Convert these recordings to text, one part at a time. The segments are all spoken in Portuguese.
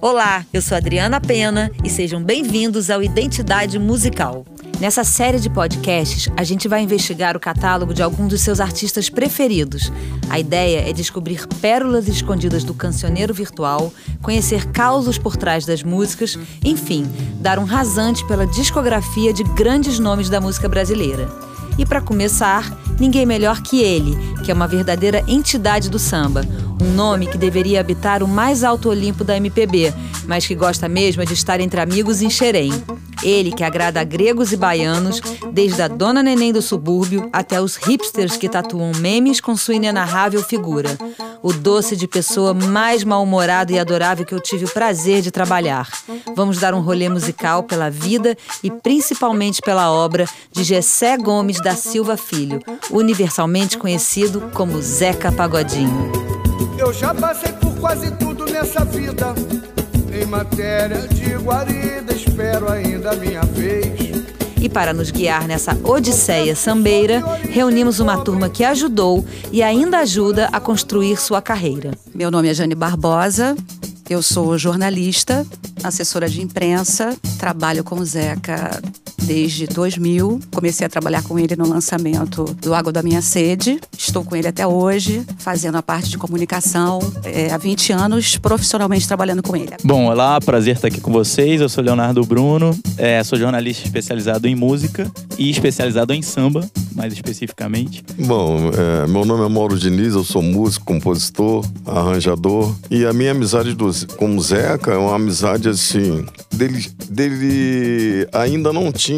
Olá, eu sou Adriana Pena e sejam bem-vindos ao Identidade Musical. Nessa série de podcasts, a gente vai investigar o catálogo de alguns dos seus artistas preferidos. A ideia é descobrir pérolas escondidas do cancioneiro virtual, conhecer causos por trás das músicas, enfim, dar um rasante pela discografia de grandes nomes da música brasileira. E para começar, ninguém melhor que ele, que é uma verdadeira entidade do samba, um nome que deveria habitar o mais alto Olimpo da MPB, mas que gosta mesmo de estar entre amigos em Xerém. Ele que agrada a gregos e baianos, desde a dona neném do subúrbio até os hipsters que tatuam memes com sua inenarrável figura. O doce de pessoa mais mal-humorado e adorável que eu tive o prazer de trabalhar. Vamos dar um rolê musical pela vida e principalmente pela obra de Gessé Gomes da Silva Filho, universalmente conhecido como Zeca Pagodinho. Eu já passei por quase tudo nessa vida. Em matéria de guarida, espero ainda a minha vez. E para nos guiar nessa odisseia sambeira, reunimos uma turma que ajudou e ainda ajuda a construir sua carreira. Meu nome é Jane Barbosa, eu sou jornalista, assessora de imprensa, trabalho com o Zeca desde 2000. Comecei a trabalhar com ele no lançamento do Água da Minha Sede. Estou com ele até hoje, fazendo a parte de comunicação é, há 20 anos, profissionalmente trabalhando com ele. Bom, olá, prazer estar aqui com vocês. Eu sou Leonardo Bruno, é, sou jornalista especializado em música e especializado em samba, mais especificamente. Bom, é, meu nome é Mauro Diniz, eu sou músico, compositor, arranjador e a minha amizade do, com o Zeca é uma amizade assim, dele, dele ainda não tinha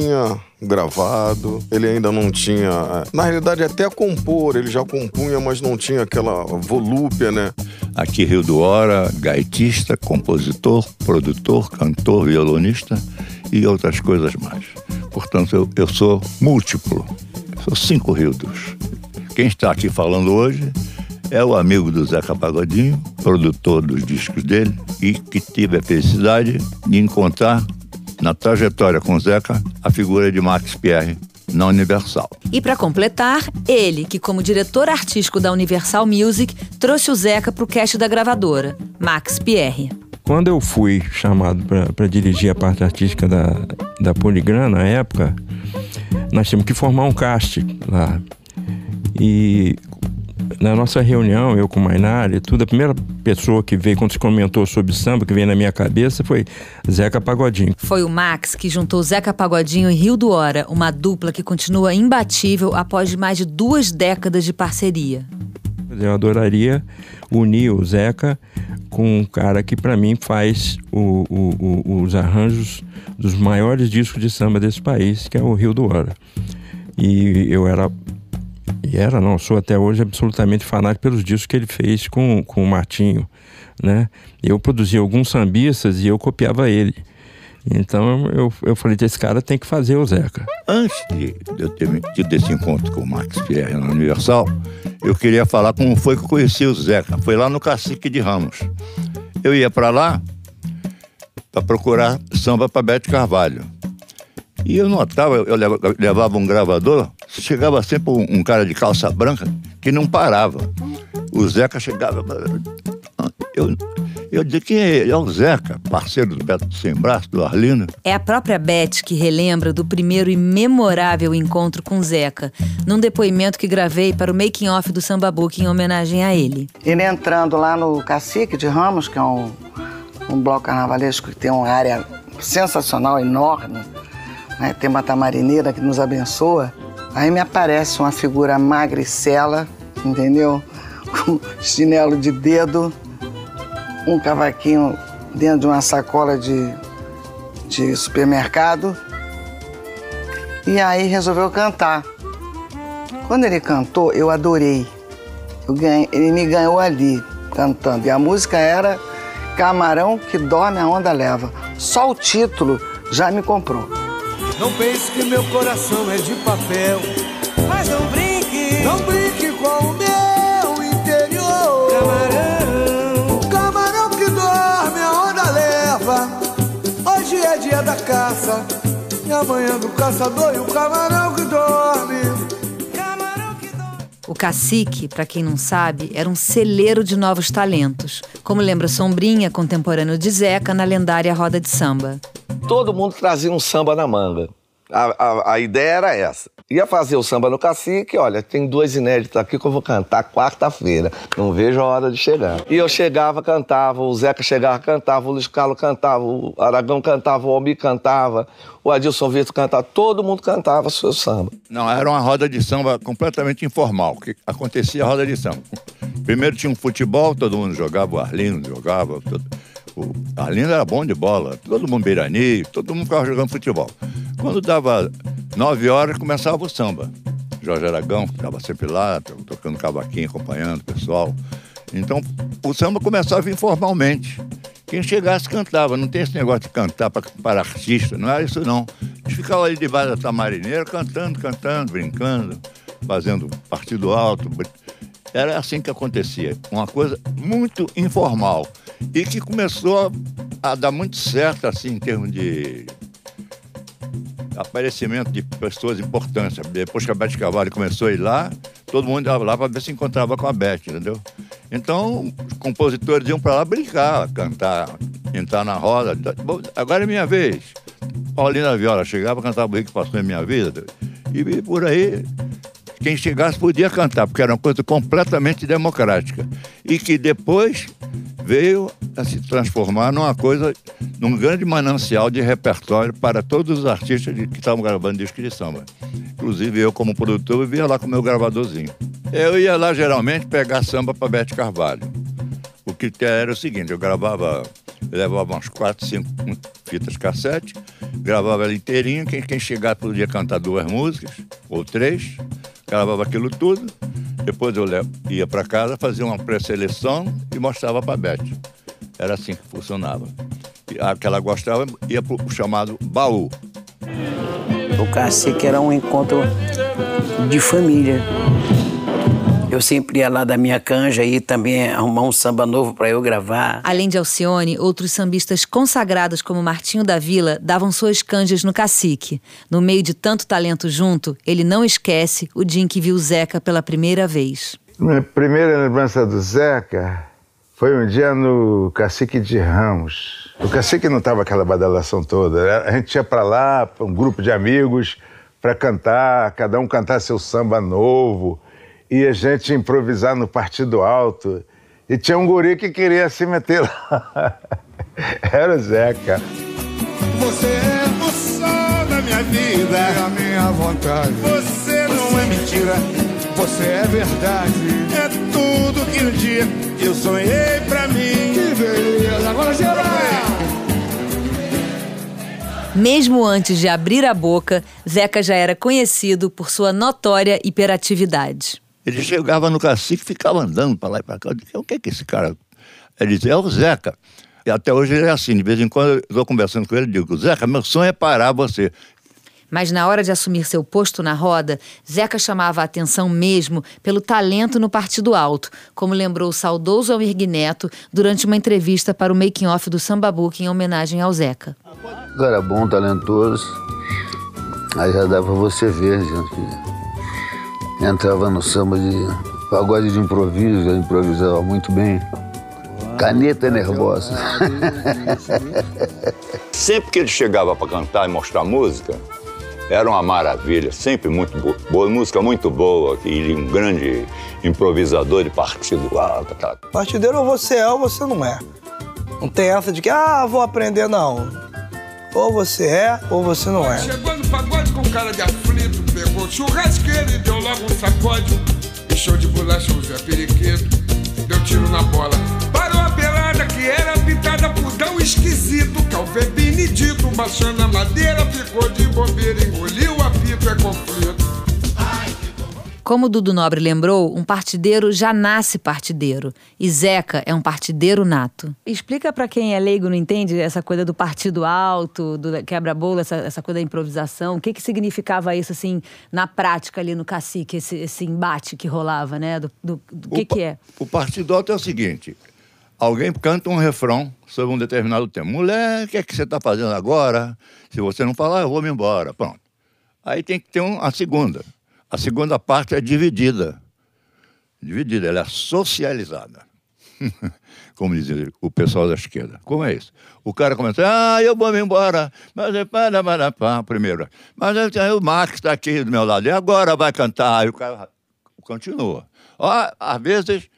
gravado, ele ainda não tinha. Na realidade, até compor, ele já compunha, mas não tinha aquela volúpia, né? Aqui Rio do Hora, gaitista, compositor, produtor, cantor, violonista e outras coisas mais. Portanto, eu, eu sou múltiplo, sou cinco rildos. Quem está aqui falando hoje é o amigo do Zeca Pagodinho, produtor dos discos dele, e que tive a felicidade de encontrar na trajetória com Zeca a figura de Max Pierre na Universal. E para completar, ele, que como diretor artístico da Universal Music, trouxe o Zeca para o cast da gravadora, Max Pierre. Quando eu fui chamado para dirigir a parte artística da, da Poligram, na época, nós tínhamos que formar um cast lá. E na nossa reunião, eu com o Mainari, tudo, a primeira pessoa que veio quando se comentou sobre samba, que veio na minha cabeça, foi Zeca Pagodinho. Foi o Max que juntou Zeca Pagodinho e Rio do Hora, uma dupla que continua imbatível após mais de duas décadas de parceria. Eu adoraria unir o Zeca com um cara que para mim faz o, o, o, os arranjos dos maiores discos de samba desse país, que é o Rio do Hora. E eu era e era, não, sou até hoje absolutamente fanático pelos discos que ele fez com, com o Martinho, né? Eu produzia alguns sambistas e eu copiava ele. Então eu, eu falei, esse cara tem que fazer o Zeca. Antes de eu ter tido esse encontro com o Max Pierre na Universal, eu queria falar como foi que eu conheci o Zeca. Foi lá no Cacique de Ramos. Eu ia para lá para procurar samba para Bete Carvalho. E eu notava, eu levava um gravador, chegava sempre um, um cara de calça branca que não parava. O Zeca chegava. Eu, eu dizia que é o Zeca, parceiro do Beto Sem Braço, do Arlindo. É a própria Beth que relembra do primeiro e memorável encontro com Zeca, num depoimento que gravei para o making off do Samba Book em homenagem a ele. Ele entrando lá no Cacique de Ramos, que é um, um bloco carnavalesco que tem uma área sensacional, enorme, né? tem uma tamarineira que nos abençoa. Aí me aparece uma figura magricela, entendeu? Com chinelo de dedo, um cavaquinho dentro de uma sacola de, de supermercado. E aí resolveu cantar. Quando ele cantou, eu adorei. Eu ganhei, ele me ganhou ali, cantando. E a música era Camarão que dorme a onda leva. Só o título já me comprou. Não pense que meu coração é de papel. Mas não brinque, Não brinque com o meu interior. camarão. Camarão que dorme, a onda leva. Hoje é dia da caça. E amanhã do caçador e o camarão que dorme. Camarão que dorme. O Cacique, para quem não sabe, era um celeiro de novos talentos, como lembra Sombrinha, contemporâneo de Zeca, na lendária roda de samba. Todo mundo trazia um samba na manga. A, a, a ideia era essa. Ia fazer o samba no cacique, olha, tem dois inéditos aqui que eu vou cantar quarta-feira. Não vejo a hora de chegar. E eu chegava, cantava, o Zeca chegava, cantava, o Luiz Carlos cantava, o Aragão cantava, o Almir cantava, o Adilson Vitor cantava, todo mundo cantava o seu samba. Não, era uma roda de samba completamente informal, que acontecia a roda de samba. Primeiro tinha um futebol, todo mundo jogava, o Arlindo jogava, todo, o Arlindo era bom de bola, todo mundo beirani, todo mundo ficava jogando futebol. Quando dava nove horas, começava o samba. Jorge Aragão, que estava sempre lá, tocando cavaquinho, acompanhando o pessoal. Então, o samba começava informalmente. Quem chegasse cantava, não tem esse negócio de cantar para, artista, não era isso não. A ficava ali debaixo da tamarineira cantando, cantando, brincando, fazendo partido alto. Era assim que acontecia, uma coisa muito informal e que começou a, a dar muito certo assim em termos de aparecimento de pessoas importantes. Depois que a Beth Cavalli começou a ir lá, todo mundo ia lá para ver se encontrava com a Beth, entendeu? Então, os compositores iam para lá brincar, cantar, entrar na roda. Agora é minha vez. Paulina Viola chegava, cantava o Rico Passou em Minha Vida. E por aí, quem chegasse podia cantar, porque era uma coisa completamente democrática. E que depois veio a se transformar numa coisa, num grande manancial de repertório para todos os artistas que estavam gravando disco de samba. Inclusive eu, como produtor, vivia lá com o meu gravadorzinho. Eu ia lá geralmente pegar samba para Bete Carvalho. O critério era o seguinte: eu gravava, eu levava umas quatro, cinco fitas cassete, gravava ela inteirinha. Quem, quem chegar podia cantar duas músicas ou três, gravava aquilo tudo. Depois eu ia para casa, fazia uma pré-seleção e mostrava para a Beth. Era assim que funcionava. E a que ela gostava ia para o chamado baú. O cacique era um encontro de família. Eu sempre ia lá da minha canja e também arrumar um samba novo para eu gravar. Além de Alcione, outros sambistas consagrados como Martinho da Vila davam suas canjas no cacique. No meio de tanto talento junto, ele não esquece o dia em que viu Zeca pela primeira vez. Minha primeira lembrança do Zeca foi um dia no Cacique de Ramos. O Cacique não estava aquela badalação toda. A gente ia para lá, um grupo de amigos, para cantar, cada um cantar seu samba novo e a gente improvisar no Partido Alto. E tinha um guri que queria se meter lá. Era o Zeca. Você é o sol da minha vida, é a minha vontade. Você não é mentira, você é verdade. É tudo que um dia eu sonhei pra mim. Que beleza, agora geral! Mesmo antes de abrir a boca, Zeca já era conhecido por sua notória hiperatividade. Ele chegava no cacique e ficava andando para lá e para cá. Eu disse, o que é que esse cara. Ele dizia, é o Zeca. E até hoje ele é assim. De vez em quando eu estou conversando com ele e digo, Zeca, meu sonho é parar você. Mas na hora de assumir seu posto na roda, Zeca chamava a atenção mesmo pelo talento no Partido Alto, como lembrou o saudoso Almir Neto durante uma entrevista para o making off do Samba Book em homenagem ao Zeca. Cara bom, talentoso. Aí já dá pra você ver, gente entrava no samba de pagode de improviso, eu improvisava muito bem. Caneta nervosa. Sempre que ele chegava para cantar e mostrar música, era uma maravilha, sempre muito boa, música muito boa, e um grande improvisador de partido alto. Partideiro ou você é ou você não é. Não tem essa de que, ah, vou aprender, não. Ou você é ou você não é. Chegou no pagode com cara de aflito, pegou churrasqueiro e deu logo um sacode. E show de bolacha o Zé Periquito, deu tiro na bola. Parou a pelada que era pintada por tão esquisito. Calvé Benedito, baixando a madeira, ficou de bobeira, engoliu o apito, é conflito. Como o Dudu Nobre lembrou, um partideiro já nasce partideiro. E Zeca é um partideiro nato. Explica para quem é leigo, não entende, essa coisa do partido alto, do quebra-bolo, essa, essa coisa da improvisação. O que, que significava isso, assim, na prática ali no cacique, esse, esse embate que rolava, né? Do, do, do que, que é? O partido alto é o seguinte: alguém canta um refrão sobre um determinado tema. Mulher, o que é que você está fazendo agora? Se você não falar, eu vou me embora. Pronto. Aí tem que ter um, a segunda. A segunda parte é dividida. dividida, ela é socializada. Como diz o pessoal da esquerda. Como é isso? O cara começa, ah, eu vou me embora, mas é para, para, para, primeiro. Mas aí o Max está aqui do meu lado, e agora vai cantar? Aí o cara continua. Ó, às vezes,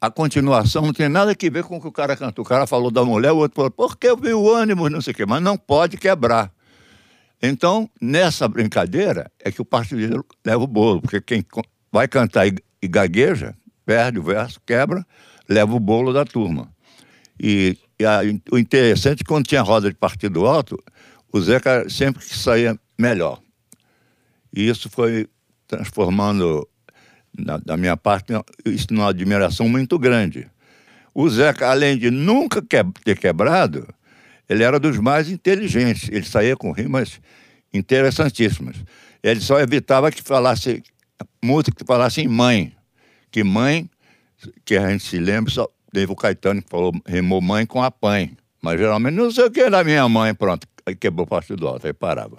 a continuação não tem nada a ver com o que o cara cantou. O cara falou da mulher, o outro falou, porque eu vi o ânimo, não sei o quê, mas não pode quebrar. Então, nessa brincadeira, é que o partido leva o bolo, porque quem vai cantar e, e gagueja, perde o verso, quebra, leva o bolo da turma. E, e a, o interessante é que quando tinha roda de partido alto, o Zeca sempre que saía melhor. E isso foi transformando, na, da minha parte, isso numa admiração muito grande. O Zeca, além de nunca que, ter quebrado, ele era dos mais inteligentes. Ele saía com rimas interessantíssimas. Ele só evitava que falasse música que falasse em mãe. Que mãe que a gente se lembra, só teve o Caetano que falou, rimou mãe com a pai. Mas geralmente não sei o que da minha mãe, pronto. Aí quebrou o partido alto, aí parava.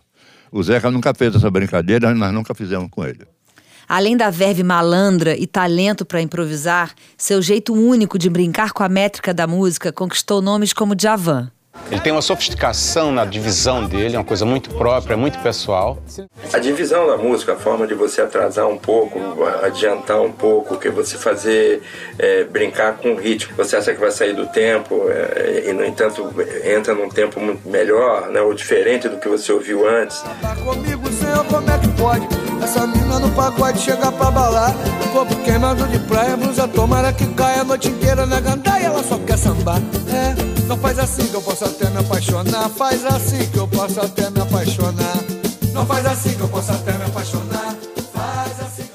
O Zeca nunca fez essa brincadeira, nós nunca fizemos com ele. Além da verve malandra e talento para improvisar, seu jeito único de brincar com a métrica da música conquistou nomes como Djavan. Ele tem uma sofisticação na divisão dele, uma coisa muito própria, muito pessoal. A divisão da música, a forma de você atrasar um pouco, adiantar um pouco, que você fazer é, brincar com o ritmo. Você acha que vai sair do tempo é, e, no entanto, entra num tempo muito melhor, né, ou diferente do que você ouviu antes. Tá comigo, senhor, como é que pode? Essa mina no pagode chega pra balar. Corpo queimado de praia, blusa tomara que caia a noite inteira na gandaia. Ela só quer sambar. É. Não faz assim que eu posso até me apaixonar. Faz assim que eu posso até me apaixonar. Não faz assim que eu posso até me apaixonar. Assim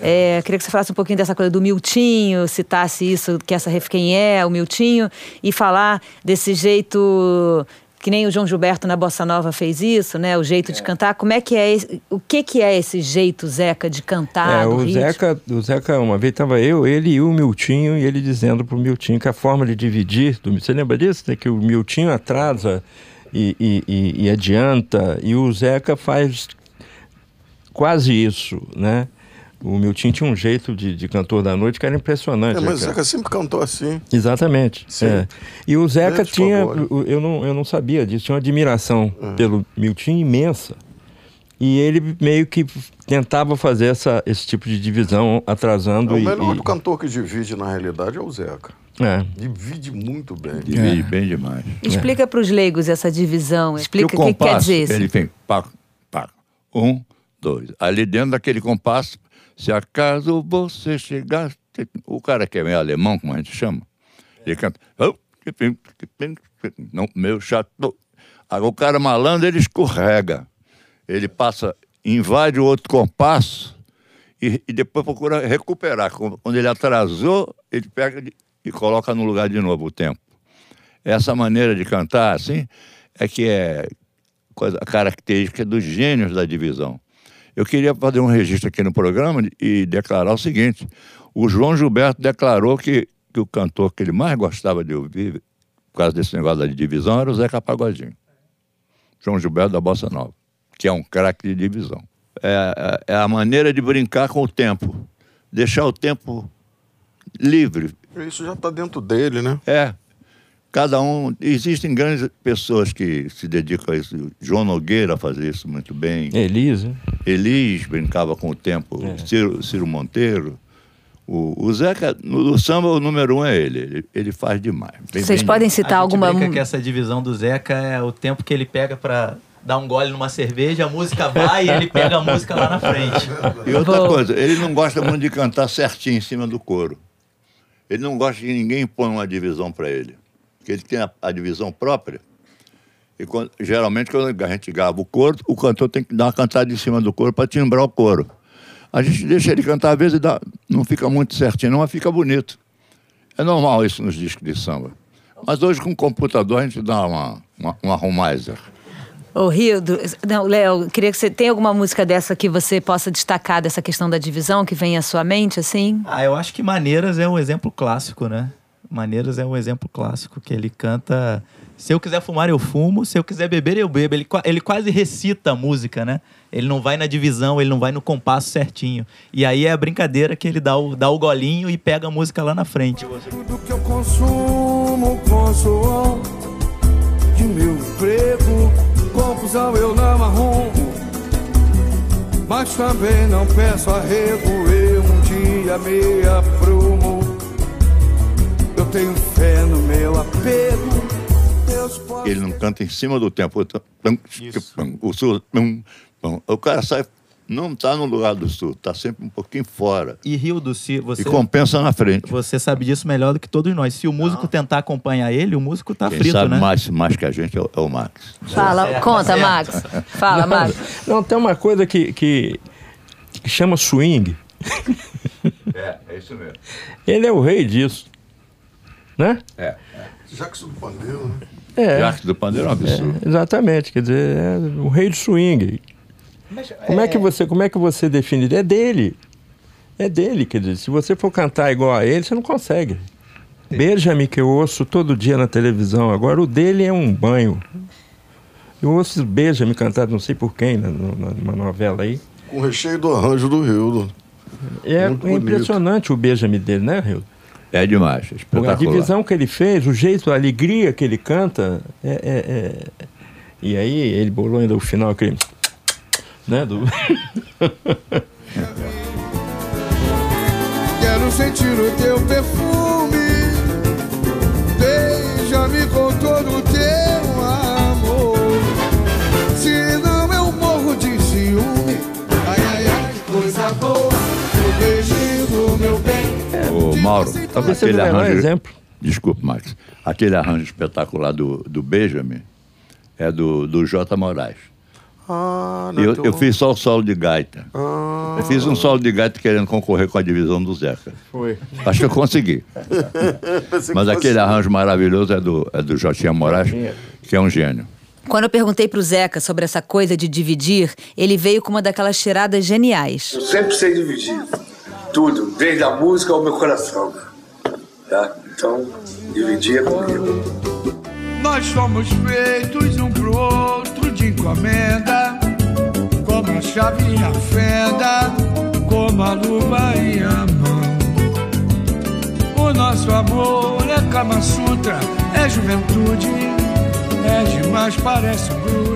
é, queria que você falasse um pouquinho dessa coisa do Miltinho, citasse isso, que essa ref quem é, o Miltinho, e falar desse jeito que nem o João Gilberto na Bossa Nova fez isso, né? O jeito é. de cantar. Como é que é esse, o que que é esse jeito Zeca de cantar? É, o ritmo? Zeca, o Zeca uma vez estava eu, ele e o Miltinho e ele dizendo para o Miltinho que a forma de dividir, você lembra disso? Né? Que o Miltinho atrasa e, e, e, e adianta e o Zeca faz quase isso, né? O Milton tinha um jeito de, de, cantor da noite que era impressionante. É, mas o Zeca sempre cantou assim. Exatamente. É. E o Zeca tinha, eu não, eu não sabia disso, tinha uma admiração uhum. pelo Milton imensa. E ele meio que tentava fazer essa, esse tipo de divisão, atrasando. É, o melhor e... cantor que divide, na realidade, é o Zeca. É. Divide muito bem. Divide é. bem demais. Explica é. para os leigos essa divisão. Explica o que, compasso, que quer dizer isso. Ele vem, pá, pá, um, dois. Ali dentro daquele compasso, se acaso você chegar. O cara que é meio alemão, como a gente chama, ele canta. Não, meu chato. O cara malandro, ele escorrega. Ele passa, invade o outro compasso e, e depois procura recuperar. Quando ele atrasou, ele pega e coloca no lugar de novo o tempo. Essa maneira de cantar, assim, é que é a característica dos gênios da divisão. Eu queria fazer um registro aqui no programa e declarar o seguinte: o João Gilberto declarou que, que o cantor que ele mais gostava de ouvir, por causa desse negócio da divisão, era o Zeca Pagodinho. João Gilberto da Bossa Nova, que é um craque de divisão. É, é, é a maneira de brincar com o tempo, deixar o tempo livre. Isso já está dentro dele, né? É. Cada um. Existem grandes pessoas que se dedicam a isso. João Nogueira fazia isso muito bem. Elisa. Elis brincava com o tempo. É. Ciro, Ciro, Monteiro. O, o Zeca, no, no, samba, o número um é ele. Ele, ele faz demais. Bem, Vocês bem podem citar alguma. Brinca que essa divisão do Zeca é o tempo que ele pega para dar um gole numa cerveja, a música vai e ele pega a música lá na frente. E outra coisa, ele não gosta muito de cantar certinho em cima do coro. Ele não gosta que ninguém põe uma divisão para ele que ele tem a, a divisão própria. E quando, geralmente, quando a gente grava o coro, o cantor tem que dar uma cantada em cima do coro para timbrar o coro. A gente deixa ele cantar, às vezes dá, não fica muito certinho, não, mas fica bonito. É normal isso nos discos de samba. Mas hoje, com o computador, a gente dá uma, uma, um arrumizer. Ô, Rildo, não, Léo, queria que você tenha alguma música dessa que você possa destacar dessa questão da divisão que vem à sua mente, assim? Ah, eu acho que Maneiras é um exemplo clássico, né? Maneiras é um exemplo clássico que ele canta Se eu quiser fumar, eu fumo. Se eu quiser beber, eu bebo. Ele, ele quase recita a música, né? Ele não vai na divisão, ele não vai no compasso certinho. E aí é a brincadeira que ele dá o, dá o golinho e pega a música lá na frente. Tudo que eu consumo com suor de meu emprego, confusão eu não arrumo. Mas também não peço arrego, eu um dia me aprumo. Eu tenho fé no meu apego. Ele não canta em cima do tempo. Tum, O sul. O cara sai, não está no lugar do sul, está sempre um pouquinho fora. E Rio do Se você E compensa na frente. Você sabe disso melhor do que todos nós. Se o músico tentar acompanhar ele, o músico tá Quem frito, sabe né? mais, mais que a gente é o, é o Max. Fala, Tá conta, certo. Max. Fala, não, Max. Não, tem uma coisa que, que, que chama swing. É, é isso mesmo. Ele é o rei disso. Né? É. Jackson do Pandeiro, né? É. Jackson do Pandeiro é um absurdo. É, exatamente, quer dizer, é o rei do swing. como é... que você, como é que você define? É dele. É dele, quer dizer, se você for cantar igual a ele, você não consegue. Beija-me que eu ouço todo dia na televisão. Agora o dele é um banho. Eu ouço Beija-me cantar, não sei por quem, na- na- numa novela aí. Com recheio do arranjo do Rio. É, Muito é bonito. impressionante o Beija-me dele, né, Rio? É demais, é A espetacular. divisão que ele fez, o jeito, a alegria que ele canta, é, é- é- E aí ele bolou ainda o final aquele. Né, do... Quero sentir o teu perfume. Mauro, Talvez seja aquele o melhor arranjo, exemplo. Desculpe, Max. Aquele arranjo espetacular do, do Benjamin é do, do J. Moraes. Ah, eu, eu fiz só o solo de gaita. Ah. Eu fiz um solo de gaita querendo concorrer com a divisão do Zeca. Foi. Acho que eu consegui. Mas aquele arranjo maravilhoso é do, é do Jotinha Moraes, que é um gênio. Quando eu perguntei pro Zeca sobre essa coisa de dividir, ele veio com uma daquelas tiradas geniais. Eu sempre sei dividir tudo, desde a música ao meu coração. Tá? Então, dividir é comigo. Nós somos feitos um pro outro de encomenda, como a chave e a fenda, como a luva e a mão. O nosso amor é Kama Sutra, é juventude, é demais, parece um grude.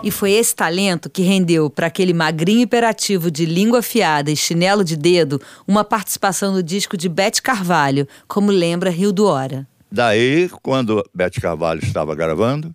E foi esse talento que rendeu para aquele magrinho hiperativo de língua afiada e chinelo de dedo uma participação no disco de Bete Carvalho, como lembra Rio do Hora. Daí, quando Bete Carvalho estava gravando,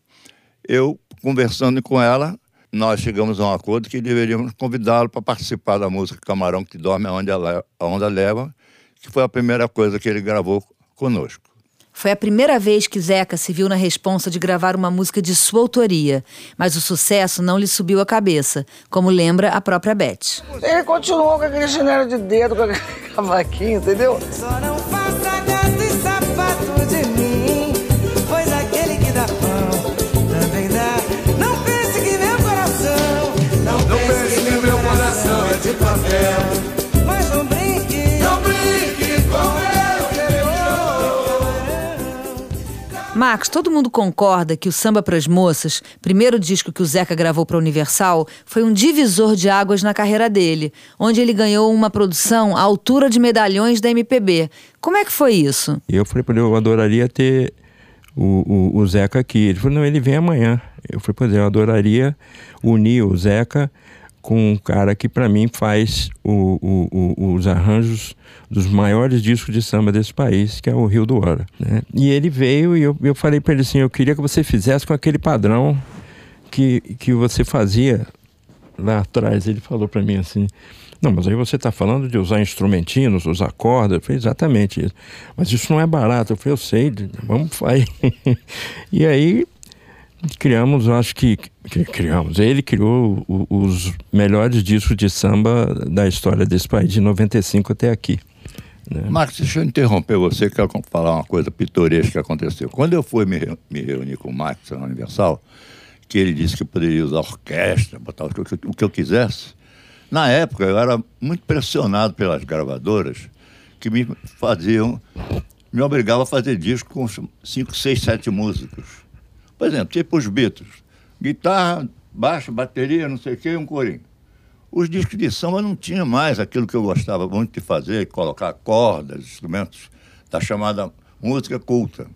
eu, conversando com ela, nós chegamos a um acordo que deveríamos convidá-lo para participar da música Camarão que Dorme Aonde a Onda Leva, que foi a primeira coisa que ele gravou conosco. Foi a primeira vez que Zeca se viu na responsa de gravar uma música de sua autoria, mas o sucesso não lhe subiu a cabeça, como lembra a própria Beth. Ele continuou com aquele chinelo de dedo, com aquele cavaquinho, entendeu? Max, todo mundo concorda que o Samba pras Moças, primeiro disco que o Zeca gravou para Universal, foi um divisor de águas na carreira dele, onde ele ganhou uma produção à altura de medalhões da MPB. Como é que foi isso? Eu falei para ele, eu adoraria ter o, o, o Zeca aqui. Ele falou, não, ele vem amanhã. Eu falei, pois é, eu adoraria unir o Zeca com um cara que para mim faz o, o- o- os arranjos dos maiores discos de samba desse país, que é o Rio do Hora. né? E ele veio e eu, eu falei para ele assim, eu queria que você fizesse com aquele padrão que, que você fazia lá atrás. Ele falou para mim assim, não, mas aí você está falando de usar instrumentinos, usar cordas. Eu falei, exatamente isso. Mas isso não é barato. Eu falei, eu sei, vamos fazer. e aí criamos, eu acho que, que criamos. Ele criou o- os melhores discos de samba da história desse país, de 95 até aqui. né? Marcos, deixa eu interromper você, quero falar uma coisa pitoresca que aconteceu. Quando eu fui me, me reunir com o Marcos na Universal, que ele disse que eu poderia usar orquestra, botar o que, eu- o que eu quisesse, na época eu era muito pressionado pelas gravadoras que me faziam me obrigava a fazer disco com cinco, seis, sete músicos. Por exemplo, tipo os Beatles. Guitarra, baixo, bateria, não sei o quê, um corinho. Os discos de samba não tinha mais aquilo que eu gostava muito de fazer, colocar cordas, instrumentos da chamada música culta.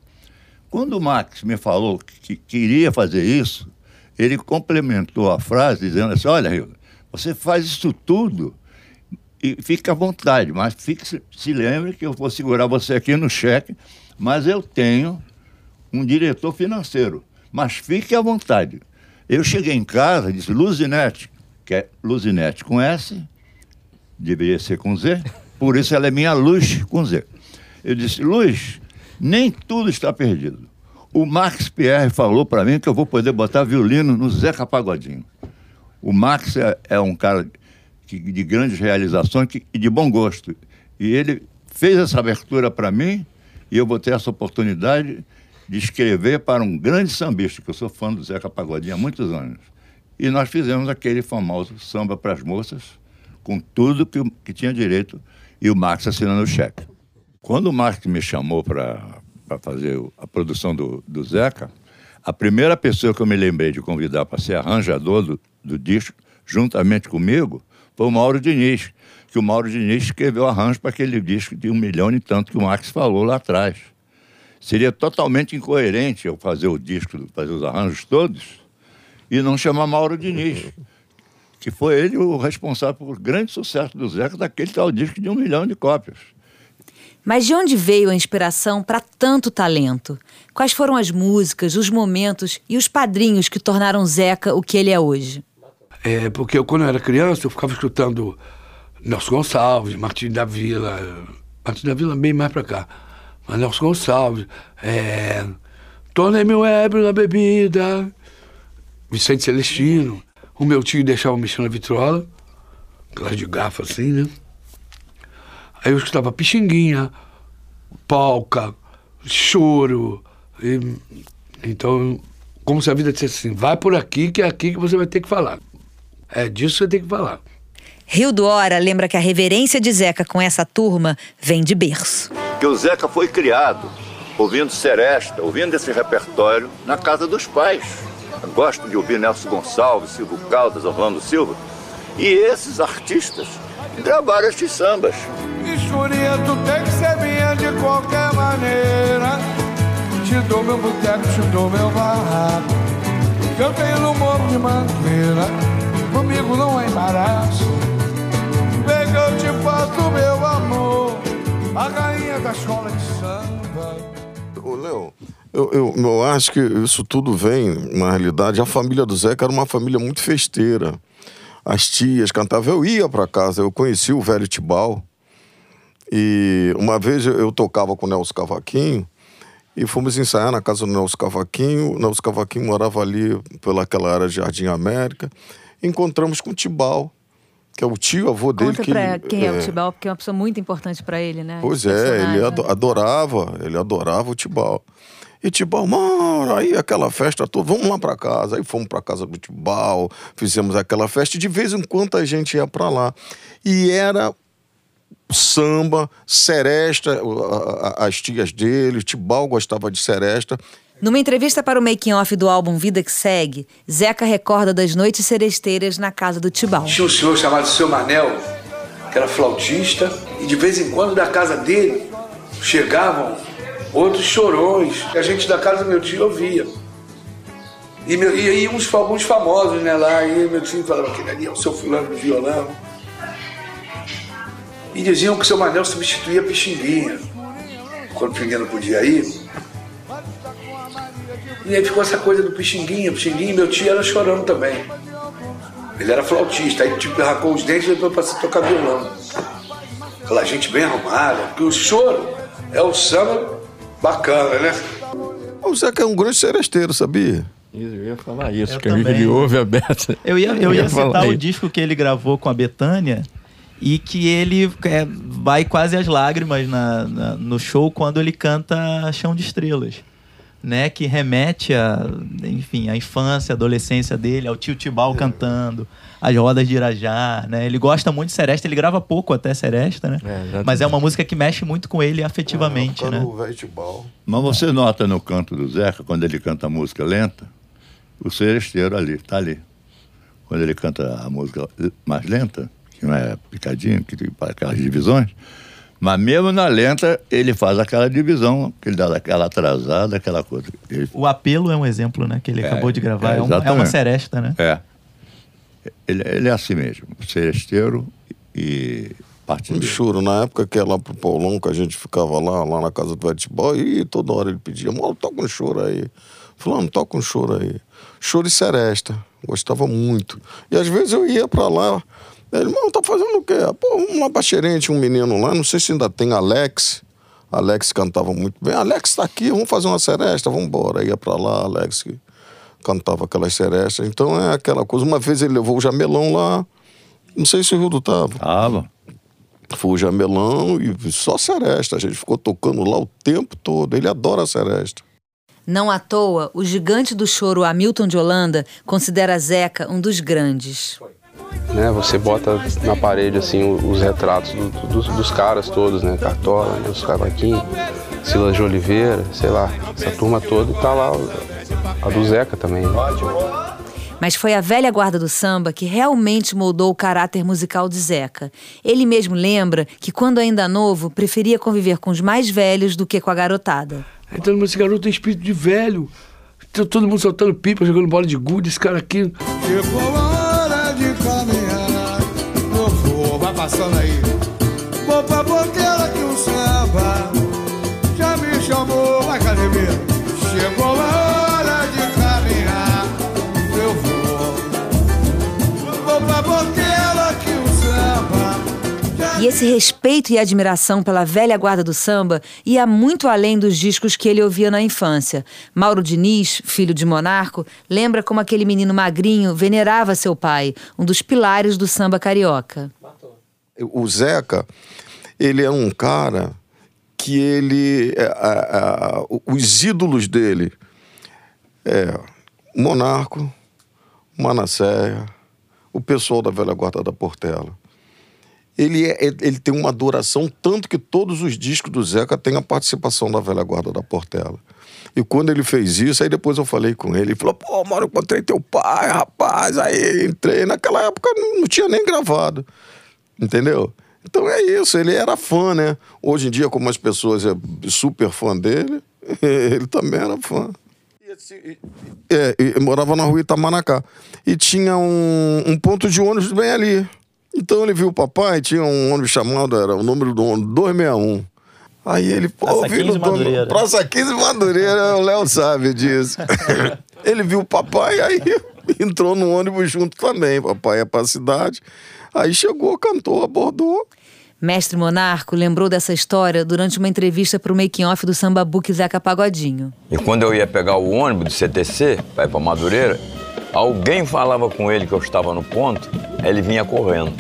Quando o Max me falou que queria fazer isso, ele complementou a frase dizendo assim: Olha, Rio, você faz isso tudo e fica à vontade, mas fique, se- se lembre que eu vou segurar você aqui no cheque, mas eu tenho um diretor financeiro, mas fique à vontade. Eu cheguei em casa disse: Luzinete, que é Luzinete com S, deveria ser com Z, por isso ela é minha luz com Z. Eu disse: Luz, nem tudo está perdido. O Max Pierre falou para mim que eu vou poder botar violino no Zeca Pagodinho. O Max é, é um cara que- de grandes realizações que- e de bom gosto. E ele fez essa abertura para mim e eu vou ter essa oportunidade de escrever para um grande sambista, que eu sou fã do Zeca Pagodinho há muitos anos. E nós fizemos aquele famoso samba para as moças, com tudo que, que tinha direito, e o Max assinando o cheque. Quando o Max me chamou para fazer a produção do, do Zeca, a primeira pessoa que eu me lembrei de convidar para ser arranjador do, do disco, juntamente comigo, foi o Mauro Diniz, que o Mauro Diniz escreveu arranjo para aquele disco de um milhão e tanto que o Max falou lá atrás. Seria totalmente incoerente eu fazer o disco, fazer os arranjos todos, e não chamar Mauro Diniz, que foi ele o responsável por grande sucesso do Zeca daquele tal disco de um milhão de cópias. Mas de onde veio a inspiração para tanto talento? Quais foram as músicas, os momentos e os padrinhos que tornaram Zeca o que ele é hoje? É, porque eu, quando eu era criança, eu ficava escutando Nelson Gonçalves, Martim da Vila, Martim da Vila bem mais pra cá, Nelson Gonçalves, é, Tornei-me um ébrio na bebida, Vicente Celestino, o meu tio deixava mexer na vitrola, aquelas de garfo assim, né? Aí eu escutava Pixinguinha, Polca, Choro, e- então, como se a vida dissesse assim, vai por aqui que é aqui que você vai ter que falar. É disso que você tem que falar. Rio do Hora lembra que a reverência de Zeca com essa turma vem de berço. Que o Zeca foi criado ouvindo Seresta, ouvindo esse repertório na casa dos pais. Eu gosto de ouvir Nelson Gonçalves, Silvio Caldas, Orlando Silva. E esses artistas gravaram estes sambas. Escurinha, tu tem que ser minha de qualquer maneira. Te dou meu boteco, te dou meu barraco. Eu tenho no morro de mangueira. Comigo não é embaraço. Léo, eu, eu, eu acho que isso tudo vem, na realidade, a família do Zeca era uma família muito festeira. As tias cantavam, eu ia para casa, eu conheci o velho Tibal. E uma vez eu, tocava com o Nelson Cavaquinho e fomos ensaiar na casa do Nelson Cavaquinho. O Nelson Cavaquinho morava ali pelaquela área de Jardim América. Encontramos com o Tibal, que é o tio avô dele. Conta que pra ele- quem é, o é, Tibal, porque é uma pessoa muito importante pra ele, né? Pois Esse é, ele adorava, ele adorava o Tibal. E Tibal, mano, aí aquela festa toda, vamos lá pra casa. Aí fomos pra casa do Tibal, fizemos aquela festa e de vez em quando a gente ia pra lá. E era samba, seresta, as tias dele, o Tibal gostava de seresta. Numa entrevista para o making-off do álbum Vida que Segue, Zeca recorda das noites seresteiras na casa do Tibal. Tinha um senhor chamado Seu Manel, que era flautista, e de vez em quando da casa dele chegavam outros chorões que a gente da casa do meu tio ouvia. E, meu, e aí uns, alguns famosos né, lá, e meu tio falava que ali é o seu fulano do violão. E diziam que o seu Manel substituía Pixinguinha, quando Pixinguinha não podia ir. E aí ficou essa coisa do Pixinguinha, Pixinguinha, e meu tio era chorando também. Ele era flautista, aí tipo, arrancou os dentes e depois passou a tocar violão. Aquela gente bem arrumada, porque o choro é o samba bacana, né? O Zeca é um grande seresteiro, sabia? Isso, eu ia falar isso, Eu que a gente também. ouve a Beta. Eu ia, eu ia falar citar o isso. disco que ele gravou com a Betânia e que ele é, vai quase às lágrimas na, na- no show quando ele canta Chão de Estrelas. Né, que remete a, enfim, à infância, à adolescência dele, ao tio Tibau cantando, as rodas de Irajá, né? Ele gosta muito de Seresta, ele grava pouco até Seresta, né? Mas é uma música que mexe muito com ele afetivamente, né? Mas você nota no canto do Zeca, quando ele canta a música lenta, o seresteiro ali, tá ali. Quando ele canta a música mais lenta, que não é picadinho, que tem aquelas divisões, mas mesmo na lenta, ele faz aquela divisão, que ele dá aquela atrasada, aquela coisa. Ele- O apelo é um exemplo, né, que ele É, acabou de gravar, é, é, um- é uma seresta, né? É. Ele, ele é assim mesmo, seresteiro e parte Um choro, na época que ia lá pro Paulão, que a gente ficava lá, lá na casa do Vetibol, e toda hora ele pedia, mano, toca um choro aí. Fulano, toca um choro aí. Choro e seresta. Gostava muito. E às vezes eu ia pra lá, ele, mano, tá fazendo o quê? Pô, vamos lá pra Xerente, um menino lá, não sei se ainda tem Alex. Alex cantava muito bem. Alex tá aqui, vamos fazer uma seresta, vamos embora. Ia pra lá, Alex que cantava aquelas serestas. Então é aquela coisa. Uma vez ele levou o Jamelão lá, não sei se o Rildo tava. Tava. Foi o Jamelão e só seresta. A gente ficou tocando lá o tempo todo. Ele adora a seresta. Não à toa, o gigante do choro Hamilton de Holanda considera Zeca um dos grandes. Né? Você bota na parede assim os retratos do- dos, dos caras todos, né? Cartola, né? os Cavaquinhos, Silas de Oliveira, sei lá, essa turma toda e tá lá a do Zeca também. Né? Mas foi a velha guarda do samba que realmente moldou o caráter musical de Zeca. Ele mesmo lembra que, quando ainda novo, preferia conviver com os mais velhos do que com a garotada. Então, mas esse garoto tem espírito de velho. Tá Todo mundo soltando pipa, jogando bola de gude, esse cara aqui. Chegou a passando aí. Vou pra boteira que o samba já me chamou. Vai, Casimiro. Chegou a hora de caminhar. Eu vou. Vou pra boteira que o samba E esse respeito e admiração pela velha guarda do samba ia muito além dos discos que ele ouvia na infância. Mauro Diniz, filho de Monarco, lembra como aquele menino magrinho venerava seu pai, um dos pilares do samba carioca. O Zeca, ele é um cara que ele. é, a- a- os ídolos dele é Monarco, Manasséia, o pessoal da velha guarda da Portela. Ele, é, ele tem uma adoração, tanto que todos os discos do Zeca têm a participação da velha guarda da Portela. E quando ele fez isso, aí depois eu falei com ele, ele falou, pô, Mauro, encontrei teu pai, rapaz, aí entrei. Naquela época não tinha nem gravado, entendeu? Então é isso, ele era fã, né? Hoje em dia, como as pessoas é super fã dele, ele também era fã. É, e morava na rua Itamaracá. E tinha um, um ponto de ônibus bem ali. Então ele viu o papai, tinha um ônibus chamado, era o número do ônibus 261. Aí ele, pô, Praça filho 15 do dono. Madureira. Praça 15 Madureira, o Léo sabe disso. ele viu o papai, aí entrou no ônibus junto também. Papai ia pra cidade. Aí chegou, cantou, abordou. Mestre Monarco lembrou dessa história durante uma entrevista para o making-off do Samba Book Zeca Pagodinho. E quando eu ia pegar o ônibus do CTC para ir para Madureira, alguém falava com ele que eu estava no ponto, aí ele vinha correndo.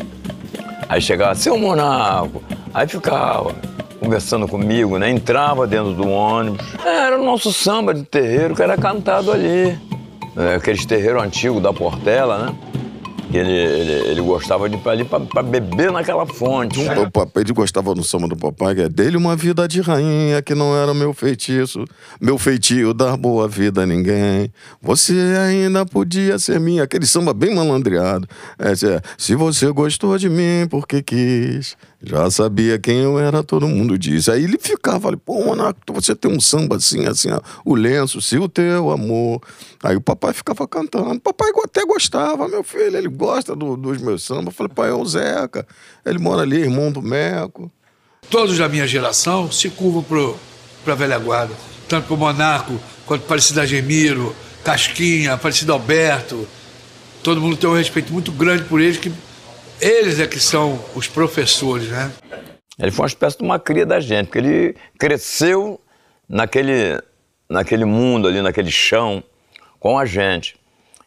Aí chegava, seu Monaco, aí ficava conversando comigo, né? Entrava dentro do ônibus. Era o nosso samba de terreiro que era cantado ali. É, aqueles terreiros antigos da Portela, né? Ele, ele, ele gostava de ir pra ali para beber naquela fonte. O papai ele gostava do samba do papai, que é dele uma vida de rainha que não era meu feitiço, meu feitio dar boa vida a ninguém. Você ainda podia ser minha, aquele samba bem malandreado. É, é, se você gostou de mim porque quis, já sabia quem eu era, todo mundo disse. Aí ele ficava ali, pô, Monaco, você tem um samba assim, assim, ó, o lenço, se o teu amor. Aí o papai ficava cantando. Papai até gostava, meu filho, ele gosta do- dos meus sambas. Eu falei, pai, é o Zeca. Ele mora ali, irmão do Meco. Todos da minha geração se curvam pro, pra velha guarda. Tanto pro Monarco, quanto para Aparecida Gemiro, Casquinha, Aparecido Alberto. Todo mundo tem um respeito muito grande por eles, que eles é que são os professores, né? Ele foi uma espécie de uma cria da gente, porque ele cresceu naquele, naquele mundo ali, naquele chão, com a gente.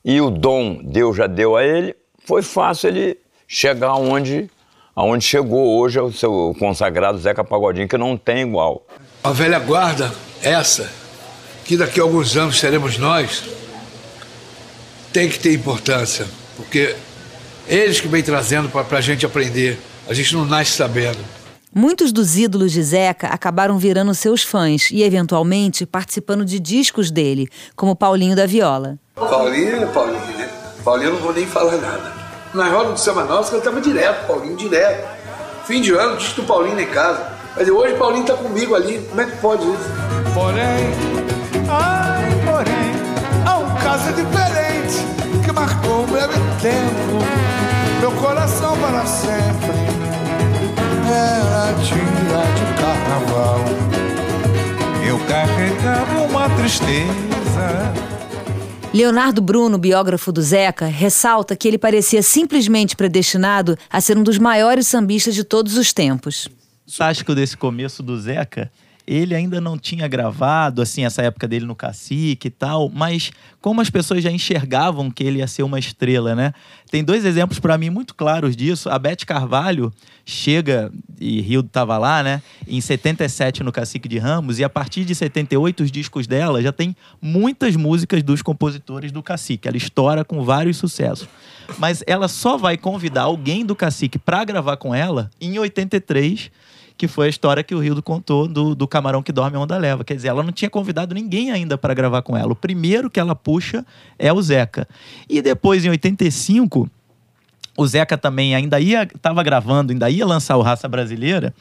E o dom Deus já deu a ele, foi fácil ele chegar aonde, aonde chegou hoje é o seu consagrado Zeca Pagodinho, que não tem igual. A velha guarda, essa, que daqui a alguns anos seremos nós, tem que ter importância, porque eles que vêm trazendo para a gente aprender. A gente não nasce sabendo. Muitos dos ídolos de Zeca acabaram virando seus fãs e, eventualmente, participando de discos dele, como Paulinho da Viola. Paulinho é Paulinho, né? Paulinho eu não vou nem falar nada. Na roda do Samba Nossa, eu tava direto, Paulinho, direto. Fim de ano, disco do Paulinho em casa. Mas hoje Paulinho tá comigo ali. Como é que pode isso? Porém, ai, porém, há um caso diferente que marcou um breve tempo. Meu coração para sempre era dia de carnaval. Eu carregava uma tristeza. Leonardo Bruno, biógrafo do Zeca, ressalta que ele parecia simplesmente predestinado a ser um dos maiores sambistas de todos os tempos. Fantástico desse começo do Zeca ele ainda não tinha gravado, assim, essa época dele no Cacique e tal, mas como as pessoas já enxergavam que ele ia ser uma estrela, né? Tem dois exemplos para mim muito claros disso. A Beth Carvalho chega, e Rio tava lá, né? Em 77 no Cacique de Ramos, e a partir de 78 os discos dela já tem muitas músicas dos compositores do Cacique. Ela estoura com vários sucessos. Mas ela só vai convidar alguém do Cacique para gravar com ela em 83 que foi a história que o Rildo contou do, do camarão que dorme onda leva. Quer dizer, ela não tinha convidado ninguém ainda para gravar com ela. O primeiro que ela puxa é o Zeca. E depois, em 85, o Zeca também ainda ia, estava gravando, ainda ia lançar o Raça Brasileira,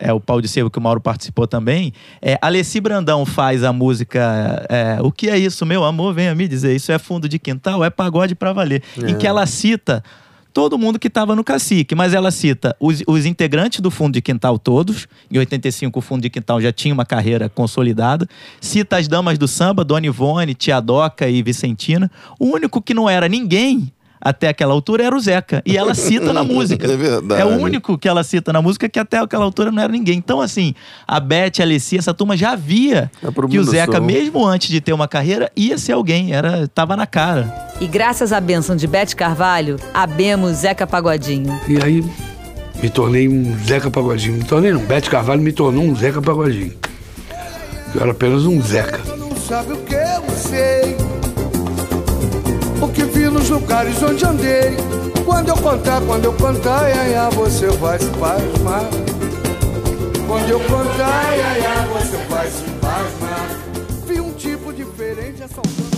é, o Pau de Sebo que o Mauro participou também. É, Alessi Brandão faz a música é, O que é isso, meu amor? Venha me dizer. Isso é fundo de quintal? É pagode para valer. É. Em que ela cita todo mundo que estava no cacique, mas ela cita os, os, integrantes do fundo de quintal todos. Em 85, o fundo de quintal já tinha uma carreira consolidada. Cita as damas do samba, Dona Ivone, Tia Doca e Vicentina. O único que não era ninguém até aquela altura era o Zeca. E ela cita na música. É verdade. É o único que ela cita na música que até aquela altura não era ninguém. Então, assim, a Beth, a Alessia, essa turma já via É que o Zeca, som. mesmo antes de ter uma carreira, ia ser alguém. Era, tava na cara. E graças à bênção de Beth Carvalho, abemos Zeca Pagodinho. E aí me tornei um Zeca Pagodinho. Me tornei não. Bete Carvalho me tornou um Zeca Pagodinho. Eu era apenas um Zeca. Não sabe o que eu sei. O que vi nos lugares onde andei. Quando eu contar, quando eu contar, ai, você vai se pasmar. Quando eu contar, ai, você vai se pasmar. Vi um tipo diferente assaltando.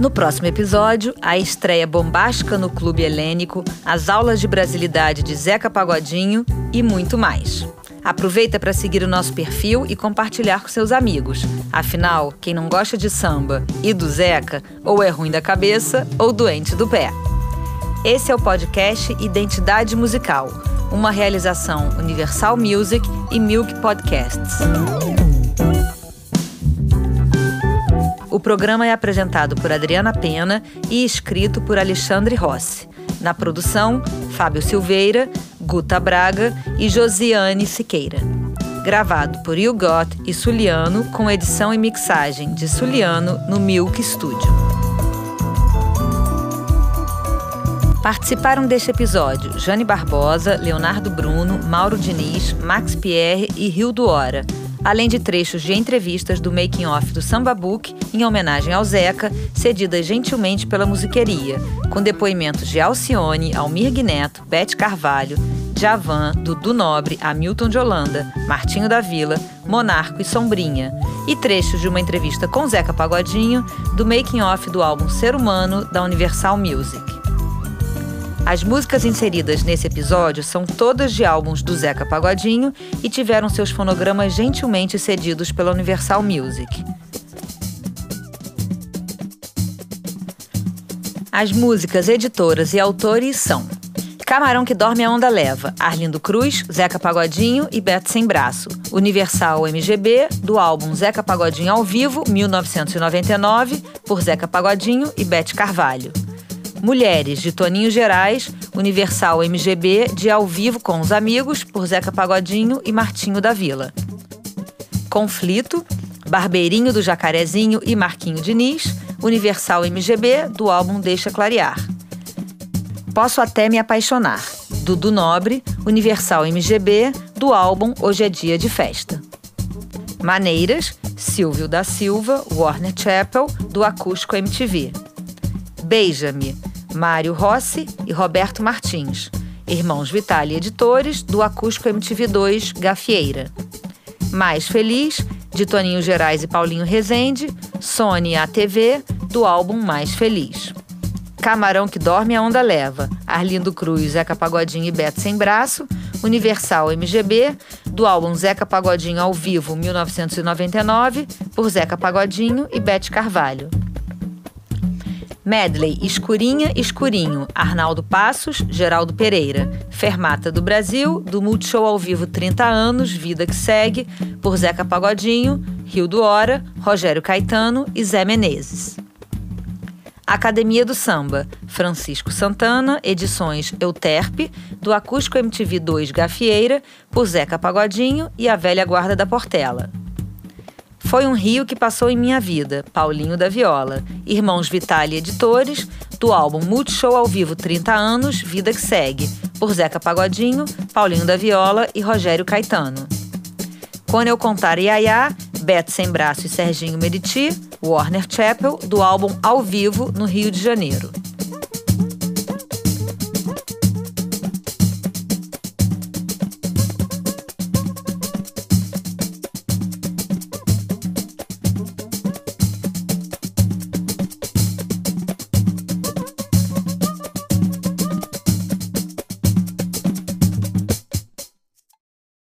No próximo episódio, a estreia bombástica no Clube Helênico, as aulas de brasilidade de Zeca Pagodinho e muito mais. Aproveita para seguir o nosso perfil e compartilhar com seus amigos. Afinal, quem não gosta de samba e do Zeca, ou é ruim da cabeça ou doente do pé. Esse é o podcast Identidade Musical, uma realização Universal Music e Milk Podcasts. O programa é apresentado por Adriana Pena e escrito por Alexandre Rossi. Na produção, Fábio Silveira, Guta Braga e Josiane Siqueira. Gravado por Ilgot e Suliano, com edição e mixagem de Suliano no Milk Studio. Participaram deste episódio Jane Barbosa, Leonardo Bruno, Mauro Diniz, Max Pierre e Rildo Hora, além de trechos de entrevistas do making off do Samba Book em homenagem ao Zeca, cedidas gentilmente pela musiqueria, com depoimentos de Alcione, Almir Neto, Bete Carvalho, Javan, Dudu Nobre, Hamilton de Holanda, Martinho da Vila, Monarco e Sombrinha, e trechos de uma entrevista com Zeca Pagodinho do making off do álbum Ser Humano da Universal Music. As músicas inseridas nesse episódio são todas de álbuns do Zeca Pagodinho e tiveram seus fonogramas gentilmente cedidos pela Universal Music. As músicas, editoras e autores são Camarão que Dorme a Onda Leva, Arlindo Cruz, Zeca Pagodinho e Beto Sem Braço. Universal MGB, do álbum Zeca Pagodinho ao Vivo, 1999, por Zeca Pagodinho e Bete Carvalho. Mulheres, de Toninho Gerais, Universal MGB, de Ao Vivo com os Amigos, por Zeca Pagodinho e Martinho da Vila. Conflito, Barbeirinho do Jacarezinho e Marquinho Diniz, Universal MGB, do álbum Deixa Clarear. Posso Até Me Apaixonar, Dudu Nobre, Universal MGB, do álbum Hoje é Dia de Festa. Maneiras, Silvio da Silva, Warner Chappell, do Acústico MTV. Beija-me, Mário Rossi e Roberto Martins, Irmãos Vitale Editores, do Acústico MTV2, Gafieira. Mais Feliz, de Toninho Gerais e Paulinho Rezende, Sony ATV, do álbum Mais Feliz. Camarão que Dorme a Onda Leva, Arlindo Cruz, Zeca Pagodinho e Beto Sem Braço, Universal MGB, do álbum Zeca Pagodinho ao vivo 1999, por Zeca Pagodinho e Bete Carvalho. Medley Escurinha Escurinho, Arnaldo Passos, Geraldo Pereira. Fermata do Brasil, do Multishow ao vivo 30 anos, Vida que Segue, por Zeca Pagodinho, Rio do Hora, Rogério Caetano e Zé Menezes. Academia do Samba, Francisco Santana, edições Euterpe, do Acústico MTV 2 Gafieira, por Zeca Pagodinho e a Velha Guarda da Portela. Foi um rio que passou em minha vida, Paulinho da Viola. Irmãos Vitale Editores, do álbum Multishow ao vivo 30 anos, Vida que Segue, por Zeca Pagodinho, Paulinho da Viola e Rogério Caetano. Quando eu contar Iaiá, Beto Sem Braço e Serginho Meriti, Warner Chappell, do álbum Ao Vivo, no Rio de Janeiro.